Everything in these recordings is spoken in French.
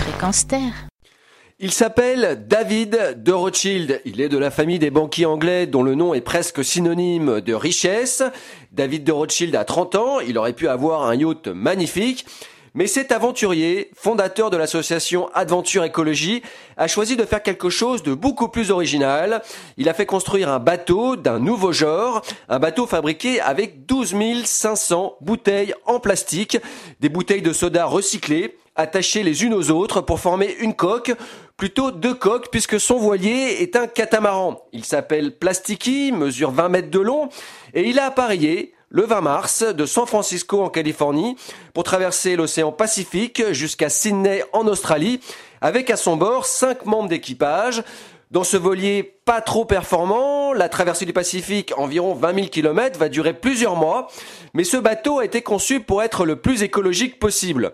Fréquence Terre. Il s'appelle David de Rothschild. Il est de la famille des banquiers anglais dont le nom est presque synonyme de richesse. David de Rothschild a 30 ans, il aurait pu avoir un yacht magnifique. Mais cet aventurier, fondateur de l'association Adventure Écologie, a choisi de faire quelque chose de beaucoup plus original. Il a fait construire un bateau d'un nouveau genre, un bateau fabriqué avec 12 500 bouteilles en plastique, des bouteilles de soda recyclées, attachées les unes aux autres pour former une coque, plutôt deux coques puisque son voilier est un catamaran. Il s'appelle Plastiki, mesure 20 mètres de long et il a appareillé le 20 mars de San Francisco en Californie pour traverser l'océan Pacifique jusqu'à Sydney en Australie avec à son bord cinq membres d'équipage. Dans ce voilier pas trop performant, la traversée du Pacifique, environ 20 000 km, va durer plusieurs mois, mais ce bateau a été conçu pour être le plus écologique possible.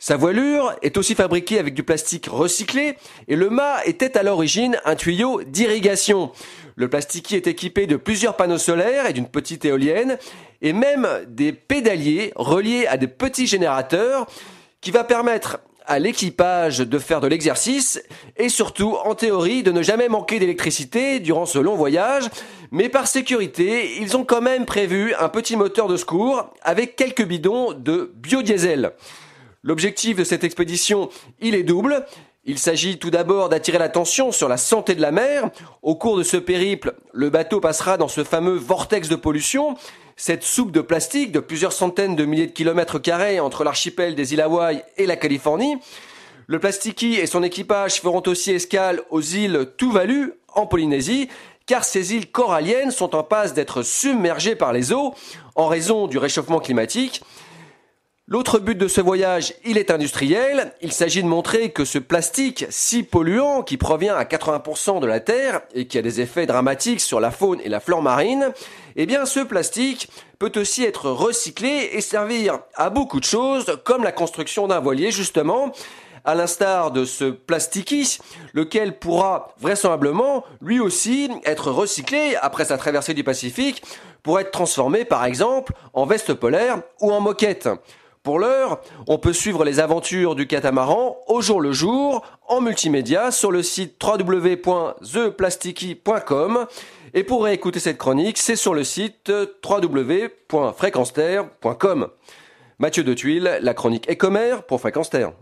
Sa voilure est aussi fabriquée avec du plastique recyclé et le mât était à l'origine un tuyau d'irrigation. Le plastiquier est équipé de plusieurs panneaux solaires et d'une petite éolienne et même des pédaliers reliés à des petits générateurs qui va permettre à l'équipage de faire de l'exercice et surtout, en théorie, de ne jamais manquer d'électricité durant ce long voyage. Mais par sécurité, ils ont quand même prévu un petit moteur de secours avec quelques bidons de biodiesel. L'objectif de cette expédition, il est double. Il s'agit tout d'abord d'attirer l'attention sur la santé de la mer. Au cours de ce périple, le bateau passera dans ce fameux vortex de pollution, cette soupe de plastique de plusieurs centaines de milliers de kilomètres carrés entre l'archipel des îles Hawaï et la Californie. Le Plastiki et son équipage feront aussi escale aux îles Tuvalu en Polynésie, car ces îles coralliennes sont en passe d'être submergées par les eaux en raison du réchauffement climatique. L'autre but de ce voyage, il est industriel. Il s'agit de montrer que ce plastique si polluant, qui provient à 80% de la Terre et qui a des effets dramatiques sur la faune et la flore marine, eh bien ce plastique peut aussi être recyclé et servir à beaucoup de choses, comme la construction d'un voilier justement, à l'instar de ce plastiki, lequel pourra vraisemblablement lui aussi être recyclé après sa traversée du Pacifique pour être transformé par exemple en veste polaire ou en moquette. Pour l'heure, on peut suivre les aventures du catamaran au jour le jour en multimédia sur le site www.theplasticky.com et pour réécouter cette chronique, c'est sur le site www.fréquenceterre.com. Mathieu de Tuile, la chronique Écomer pour Fréquence Terre.